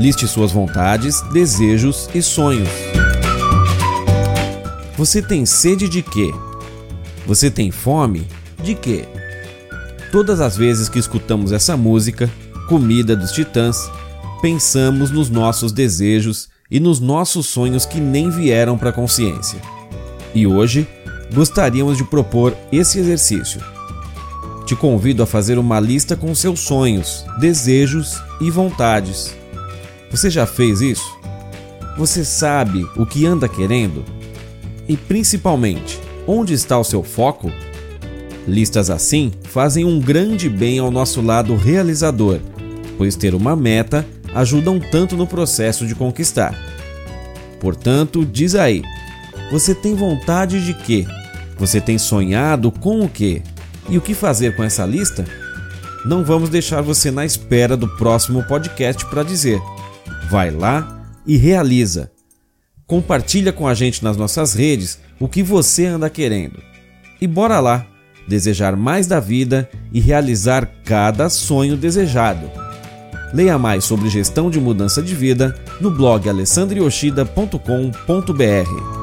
Liste suas vontades, desejos e sonhos. Você tem sede de quê? Você tem fome de quê? Todas as vezes que escutamos essa música, Comida dos Titãs, pensamos nos nossos desejos e nos nossos sonhos que nem vieram para a consciência. E hoje gostaríamos de propor esse exercício. Te convido a fazer uma lista com seus sonhos, desejos e vontades. Você já fez isso? Você sabe o que anda querendo? E principalmente, onde está o seu foco? Listas assim fazem um grande bem ao nosso lado realizador, pois ter uma meta ajuda um tanto no processo de conquistar. Portanto, diz aí: você tem vontade de quê? Você tem sonhado com o quê? E o que fazer com essa lista? Não vamos deixar você na espera do próximo podcast para dizer. Vai lá e realiza. Compartilha com a gente nas nossas redes o que você anda querendo. E bora lá desejar mais da vida e realizar cada sonho desejado. Leia mais sobre gestão de mudança de vida no blog alessandrioshida.com.br.